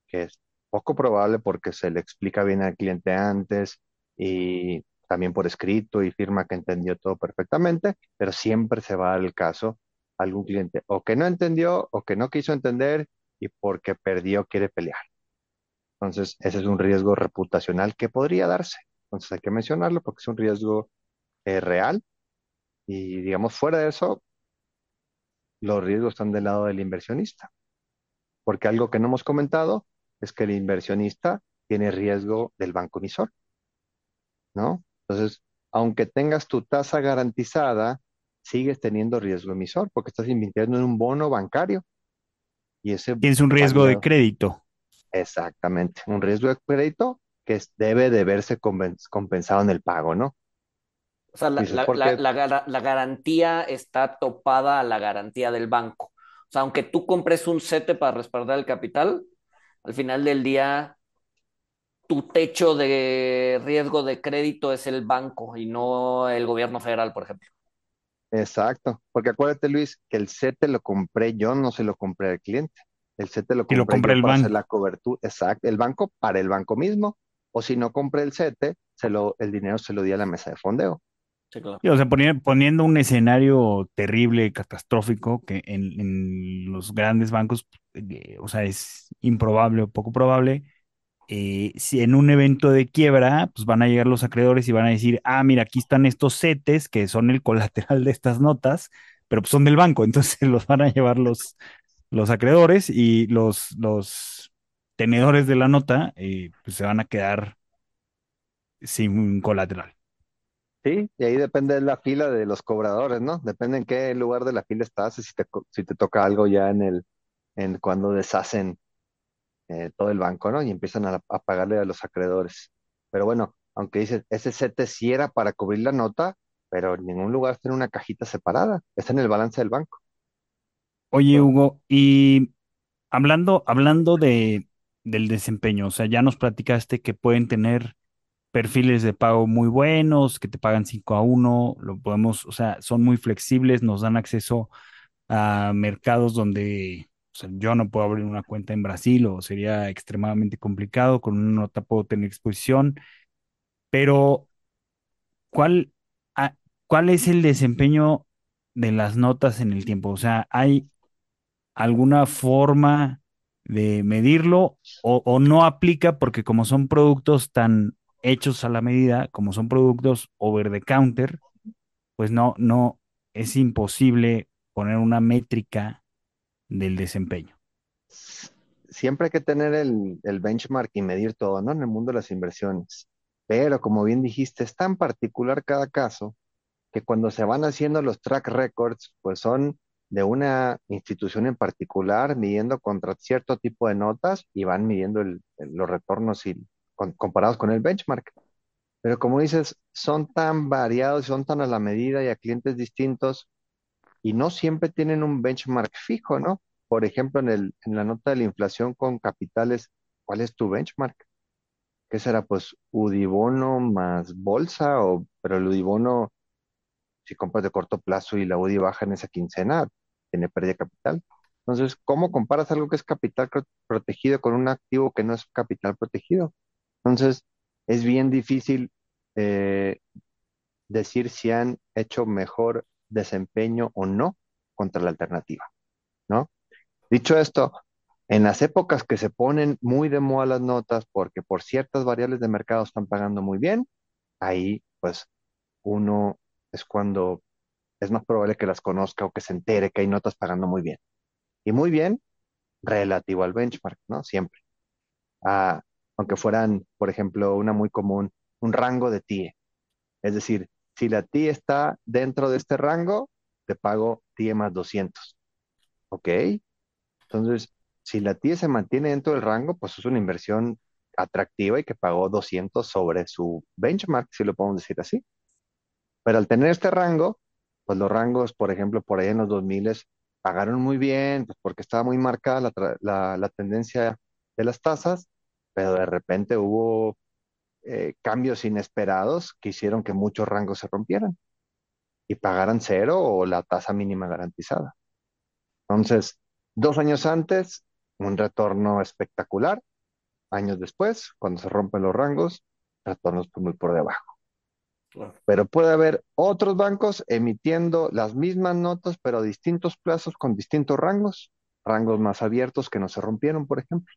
que es poco probable porque se le explica bien al cliente antes y también por escrito y firma que entendió todo perfectamente, pero siempre se va a dar el caso algún cliente o que no entendió o que no quiso entender y porque perdió quiere pelear. Entonces, ese es un riesgo reputacional que podría darse. Entonces, hay que mencionarlo porque es un riesgo eh, real y, digamos, fuera de eso, los riesgos están del lado del inversionista. Porque algo que no hemos comentado es que el inversionista tiene riesgo del banco emisor, ¿no? Entonces, aunque tengas tu tasa garantizada, sigues teniendo riesgo emisor porque estás invirtiendo en un bono bancario y ese Tienes un riesgo de crédito. exactamente, un riesgo de crédito que debe de verse compen- compensado en el pago, ¿no? O sea, la, Dices, la- ¿por la- la gara- la garantía está topada a la garantía del banco. O sea, aunque tú compres un CETE para respaldar el capital, al final del día tu techo de riesgo de crédito es el banco y no el gobierno federal, por ejemplo. Exacto, porque acuérdate Luis, que el CETE lo compré yo, no se lo compré al cliente. El CETE lo Y lo compré yo el para hacer banco. la cobertura, exacto, el banco para el banco mismo, o si no compré el CETE, se lo, el dinero se lo di a la mesa de fondeo. Sí, claro. Y, o sea, poni- poniendo un escenario terrible, catastrófico, que en, en los grandes bancos, eh, o sea, es improbable o poco probable. Eh, si en un evento de quiebra, pues van a llegar los acreedores y van a decir, ah, mira, aquí están estos CETES que son el colateral de estas notas, pero pues son del banco, entonces los van a llevar los, los acreedores y los, los tenedores de la nota, eh, pues se van a quedar sin colateral. Sí, y ahí depende de la fila de los cobradores, ¿no? Depende en qué lugar de la fila estás, si te, si te toca algo ya en el, en cuando deshacen eh, todo el banco, ¿no? Y empiezan a, a pagarle a los acreedores. Pero bueno, aunque dice, ese CETE sí era para cubrir la nota, pero en ningún lugar está en una cajita separada, está en el balance del banco. Oye. Hugo, y hablando, hablando de, del desempeño, o sea, ya nos platicaste que pueden tener perfiles de pago muy buenos, que te pagan 5 a uno, lo podemos, o sea, son muy flexibles, nos dan acceso a mercados donde, yo no puedo abrir una cuenta en Brasil o sería extremadamente complicado, con una nota puedo tener exposición, pero ¿cuál, a- cuál es el desempeño de las notas en el tiempo? O sea, ¿hay alguna forma de medirlo o, o no aplica porque como son productos tan hechos a la medida, como son productos over the counter, pues no, no, es imposible poner una métrica del desempeño. Siempre hay que tener el, el benchmark y medir todo, ¿no? En el mundo de las inversiones. Pero como bien dijiste, es tan particular cada caso que cuando se van haciendo los track records, pues son de una institución en particular, midiendo contra cierto tipo de notas y van midiendo los retornos y, comparados con el benchmark. Pero como dices, son tan variados, son tan a la medida y a clientes distintos y no siempre tienen un benchmark fijo, ¿no? Por ejemplo, en el, en la nota de la inflación con capitales, ¿cuál es tu benchmark? ¿Qué será? Pues Udibono más bolsa, o, pero el Udibono si compras de corto plazo y la UDI baja en esa quincena, tiene pérdida de capital. Entonces, ¿cómo comparas algo que es capital protegido con un activo que no es capital protegido? Entonces, es bien difícil eh, decir si han hecho mejor desempeño o no contra la alternativa, ¿no? Dicho esto, en las épocas que se ponen muy de moda las notas porque por ciertas variables de mercado están pagando muy bien, ahí pues uno es cuando es más probable que las conozca o que se entere que hay notas pagando muy bien. Y muy bien relativo al benchmark, ¿no? Siempre. Ah, aunque fueran, por ejemplo, una muy común, un rango de TIE. Es decir, si la TIE está dentro de este rango, te pago TIE más 200. ¿Ok? Entonces, si la TIE se mantiene dentro del rango, pues es una inversión atractiva y que pagó 200 sobre su benchmark, si lo podemos decir así. Pero al tener este rango, pues los rangos, por ejemplo, por ahí en los 2000 pagaron muy bien, pues porque estaba muy marcada la- la tendencia de las tasas, pero de repente hubo eh, cambios inesperados que hicieron que muchos rangos se rompieran y pagaran cero o la tasa mínima garantizada. Entonces, dos años antes, un retorno espectacular. Años después, cuando se rompen los rangos, retornos pues, muy por debajo. Claro. Pero puede haber otros bancos emitiendo las mismas notas, pero a distintos plazos con distintos rangos, rangos más abiertos que no se rompieron, por ejemplo.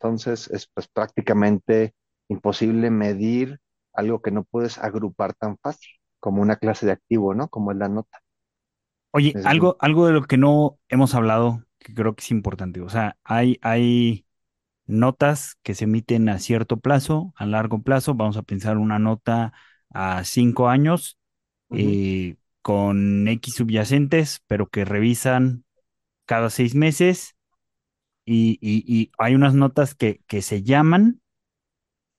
Entonces, es pues prácticamente imposible medir algo que no puedes agrupar tan fácil, como una clase de activo, ¿no? Como es la nota. Oye, Es algo, algo de lo que no hemos hablado, que creo que es importante. O sea, hay, hay notas que se emiten a cierto plazo, a largo plazo. Vamos a pensar una nota a cinco años eh, con X subyacentes, pero que revisan cada seis meses. Y, y- y hay unas notas que, que se llaman,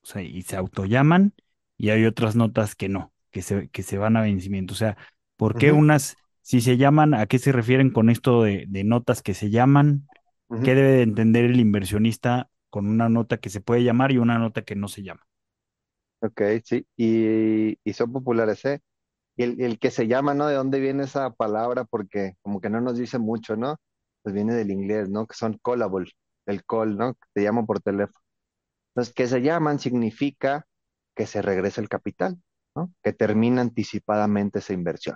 o sea, y se autollaman, y hay otras notas que no, que se, que se van a vencimiento. O sea, ¿por qué unas, si se llaman, a qué se refieren con esto de, de notas que se llaman? ¿Qué debe de entender el inversionista con una nota que se puede llamar y una nota que no se llama? Ok, sí, y, y son populares, ¿eh? Y el, el que se llama, ¿no? ¿De dónde viene esa palabra? Porque como que no nos dice mucho, ¿no? Pues viene del inglés, ¿no? Que son callable, el call, ¿no? Te llaman por teléfono. Entonces, que se llaman significa que se regresa el capital. ¿no? Que termina anticipadamente esa inversión,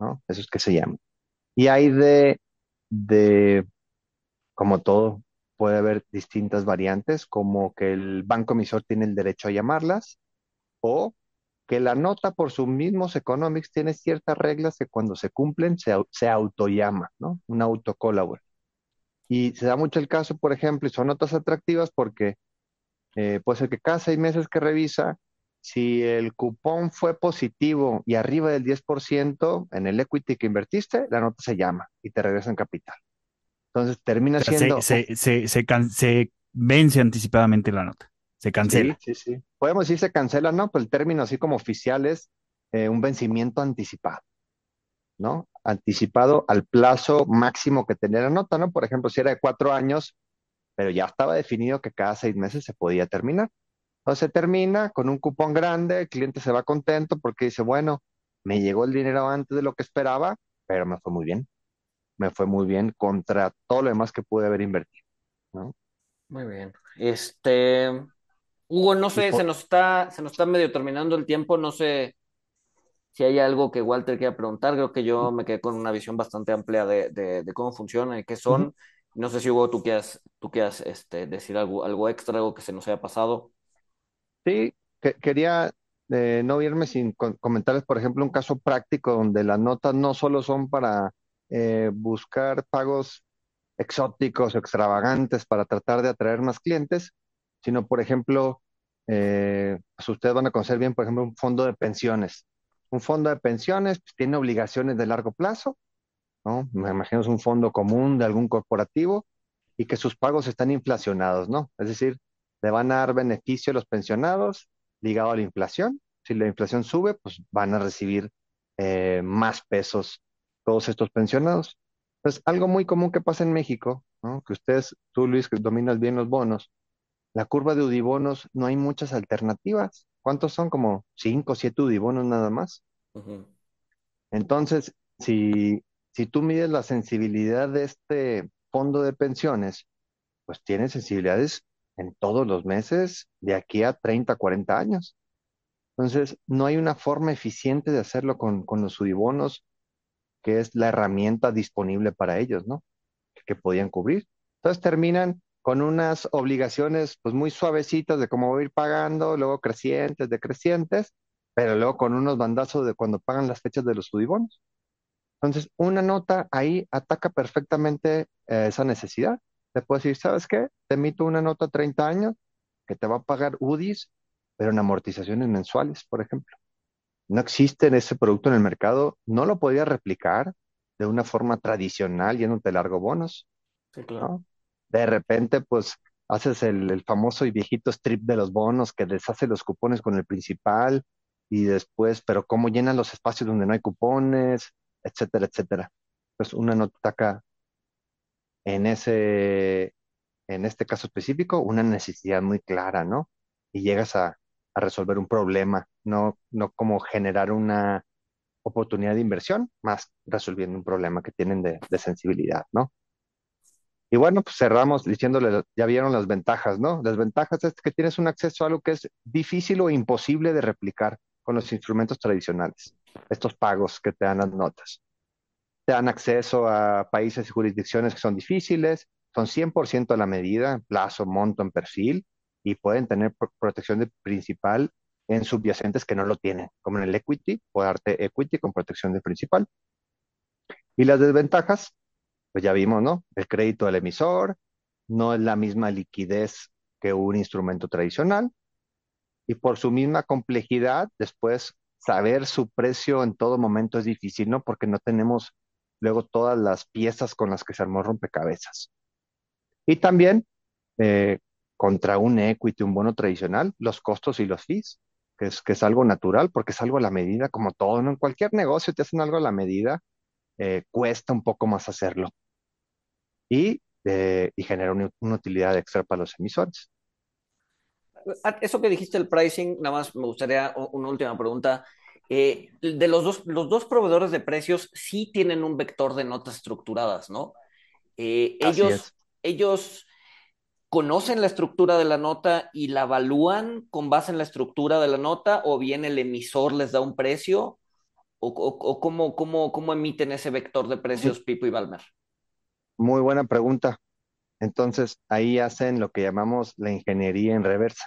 ¿no? Eso es que se llama. Y hay de, de, como todo, puede haber distintas variantes, como que el banco emisor tiene el derecho a llamarlas, o que la nota por sus mismos economics tiene ciertas reglas que cuando se cumplen se, se autollama, ¿no? Un autocolabor. Y se da mucho el caso, por ejemplo, y son notas atractivas porque eh, puede ser que cada seis meses que revisa, si el cupón fue positivo y arriba del 10% en el equity que invertiste, la nota se llama y te regresa en capital. Entonces termina O sea, se, siendo, se, se, se, can- se vence anticipadamente la nota, se sí, cancela. sí, sí. Podemos decir se cancela, ¿no? Pues el término así como oficial es eh, un vencimiento anticipado, ¿no? Anticipado al plazo máximo que tenía la nota, ¿no? Por ejemplo, si era de cuatro años, pero ya estaba definido que cada seis meses se podía terminar. Entonces se termina con un cupón grande, el cliente se va contento porque dice, bueno, me llegó el dinero antes de lo que esperaba, pero me fue muy bien, me fue muy bien contra todo lo demás que pude haber invertido, ¿no? Muy bien. Este, Hugo, no sé, se por, nos está, se nos está medio terminando el tiempo, no sé si hay algo que Walter quiera preguntar, creo que yo me quedé con una visión bastante amplia de, de, de cómo funcionan y qué son. No sé si Hugo, tú quieras, tú quieras este, decir algo, algo extra, algo que se nos haya pasado. Sí, que- quería eh, no irme sin co- comentarles, por ejemplo, un caso práctico donde las notas no solo son para eh, buscar pagos exóticos o extravagantes para tratar de atraer más clientes, sino, por ejemplo, eh, pues ustedes van a conocer bien, por ejemplo, un fondo de pensiones. Un fondo de pensiones pues, tiene obligaciones de largo plazo, ¿no? Me imagino es un fondo común de algún corporativo y que sus pagos están inflacionados, ¿no? Es decir, le van a dar beneficio a los pensionados ligado a la inflación. Si la inflación sube, pues van a recibir eh, más pesos todos estos pensionados. Entonces, algo muy común que pasa en México, ¿no? Que ustedes, tú Luis, que dominas bien los bonos, la curva de Udibonos no hay muchas alternativas. ¿Cuántos son? Como cinco o siete Udibonos nada más. Entonces, si, si tú mides la sensibilidad de este fondo de pensiones, pues tiene sensibilidades en todos los meses de aquí a 30, 40 años. Entonces, no hay una forma eficiente de hacerlo con, los Udibonos, que es la herramienta disponible para ellos, ¿no? Que, podían cubrir. Entonces terminan con unas obligaciones pues muy suavecitas de cómo voy a ir pagando, luego crecientes, decrecientes, pero luego con unos bandazos de cuando pagan las fechas de los Udibonos. Entonces, una nota ahí ataca perfectamente eh, esa necesidad. Te puedo decir, ¿sabes qué? Te emito una nota a 30 años que te va a pagar UDIs, pero en amortizaciones mensuales, por ejemplo. No existe ese producto en el mercado, no lo podía replicar de una forma tradicional yéndote largo bonos, Sí, claro. ¿no? De repente, pues haces el, el famoso y viejito strip de los bonos que deshace los cupones con el principal y después, pero cómo llenan los espacios donde no hay cupones, etcétera, etcétera. Pues una nota ataca en ese, en este caso específico, una necesidad muy clara, ¿no? Y llegas a, a resolver un problema, no, no como generar una oportunidad de inversión, más resolviendo un problema que tienen de, de sensibilidad, ¿no? Y bueno, pues cerramos diciéndole, ya vieron las ventajas, ¿no? Las ventajas es que tienes un acceso a algo que es difícil o imposible de replicar con los instrumentos tradicionales, estos pagos que te dan las notas. Te dan acceso a países y jurisdicciones que son difíciles, son 100% a la medida, en plazo, monto, en perfil, y pueden tener pro- protección de principal en subyacentes que no lo tienen, como en el equity, puede darte equity con protección de principal. Y las desventajas, pues ya vimos, ¿no? El crédito del emisor no es la misma liquidez que un instrumento tradicional y por su misma complejidad, después saber su precio en todo momento es difícil, ¿no? Porque no tenemos luego todas las piezas con las que se armó rompecabezas. Y también eh, contra un equity, un bono tradicional, los costos y los fees, que es, que es algo natural porque es algo a la medida, como todo, ¿no? En cualquier negocio te hacen algo a la medida, eh, cuesta un poco más hacerlo y, eh, genera una utilidad extra para los emisores. Ah, Eso que dijiste el pricing, nada más me gustaría una última pregunta. Eh, de los dos, los dos proveedores de precios sí tienen un vector de notas estructuradas, ¿no? Eh, ellos, es. ellos conocen la estructura de la nota y la evalúan con base en la estructura de la nota o bien el emisor les da un precio o, o, o cómo, cómo, cómo, emiten ese vector de precios Pipo y Balmer? Muy buena pregunta. Entonces, ahí hacen lo que llamamos la ingeniería en reversa.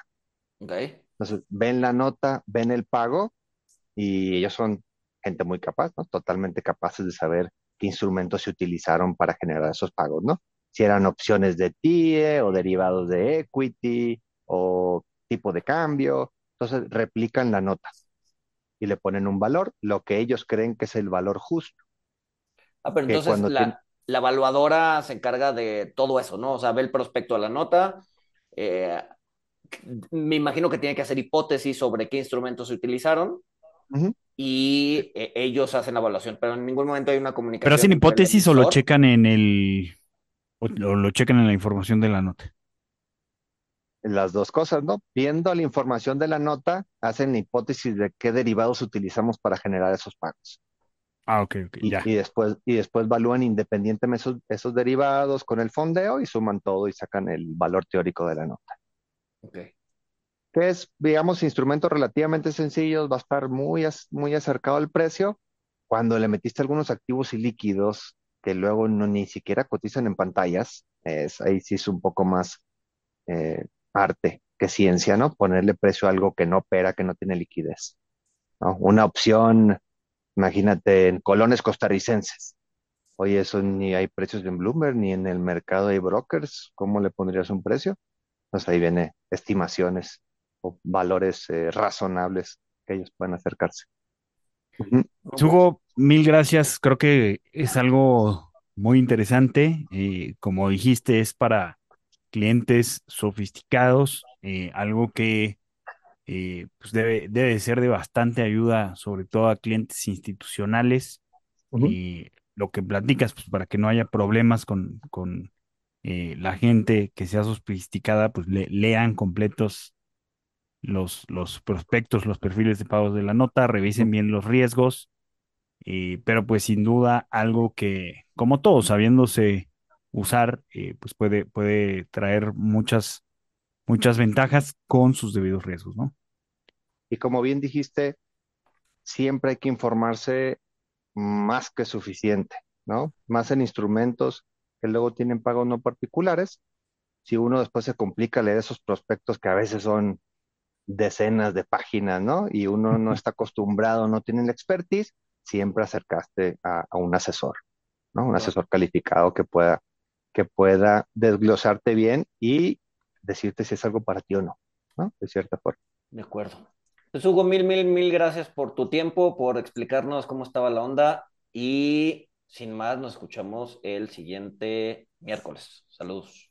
Okay. Entonces, ven la nota, ven el pago y ellos son gente muy capaz, ¿no? Totalmente capaces de saber qué instrumentos se utilizaron para generar esos pagos, ¿no? Si eran opciones de TIE o derivados de equity o tipo de cambio. Entonces, replican la nota y le ponen un valor, lo que ellos creen que es el valor justo. Ah, pero entonces la, tiene... la, evaluadora se encarga de todo eso, ¿no? O sea, ve el prospecto de la nota, eh, me imagino que tiene que hacer hipótesis sobre qué instrumentos se utilizaron uh -huh. y eh, ellos hacen la evaluación, pero en ningún momento hay una comunicación. ¿Pero hacen hipótesis o lo checan en el o lo checan en la información de la nota? Las dos cosas, ¿no? Viendo la información de la nota, hacen hipótesis de qué derivados utilizamos para generar esos pagos. Ah, ok, ok, y, ya. Y después, y después evalúan independientemente esos, esos derivados con el fondeo y suman todo y sacan el valor teórico de la nota. Okay. Que es, digamos, instrumentos relativamente sencillos, va a estar muy, muy acercado al precio. Cuando le metiste algunos activos y líquidos que luego no ni siquiera cotizan en pantallas, es, ahí sí es un poco más eh, arte que ciencia, ¿no? Ponerle precio a algo que no opera, que no tiene liquidez. Una opción, imagínate, en colones costarricenses. Oye, eso ni hay precios en Bloomberg, ni en el mercado hay brokers. ¿Cómo le pondrías un precio? Pues ahí viene estimaciones o valores eh, razonables que ellos pueden acercarse. -huh. Hugo, mil gracias. Creo que es algo muy interesante. Eh, como dijiste, es para clientes sofisticados, eh, algo que eh, pues debe, debe ser de bastante ayuda, sobre todo a clientes institucionales. Uh -huh. Y lo que platicas, pues para que no haya problemas con, con eh, la gente que sea sofisticada, pues le, lean completos los, los prospectos, los perfiles de pagos de la nota, revisen bien los riesgos, eh, pero pues sin duda algo que, como todo, sabiéndose usar, eh, pues puede, puede traer muchas, muchas ventajas con sus debidos riesgos, ¿no? Y como bien dijiste, siempre hay que informarse más que suficiente, ¿no? Más en instrumentos que luego tienen pagos no particulares. Si uno después se complica leer esos prospectos que a veces son decenas de páginas, ¿no? Y uno no está acostumbrado, no tiene la expertise, siempre acercaste a, a un asesor, ¿no? Un asesor calificado que pueda, que pueda desglosarte bien y decirte si es algo para ti o no, ¿no? De cierta forma. De acuerdo. Pues Hugo, mil, mil, mil gracias por tu tiempo, por explicarnos cómo estaba la onda y sin más nos escuchamos el siguiente miércoles. Saludos.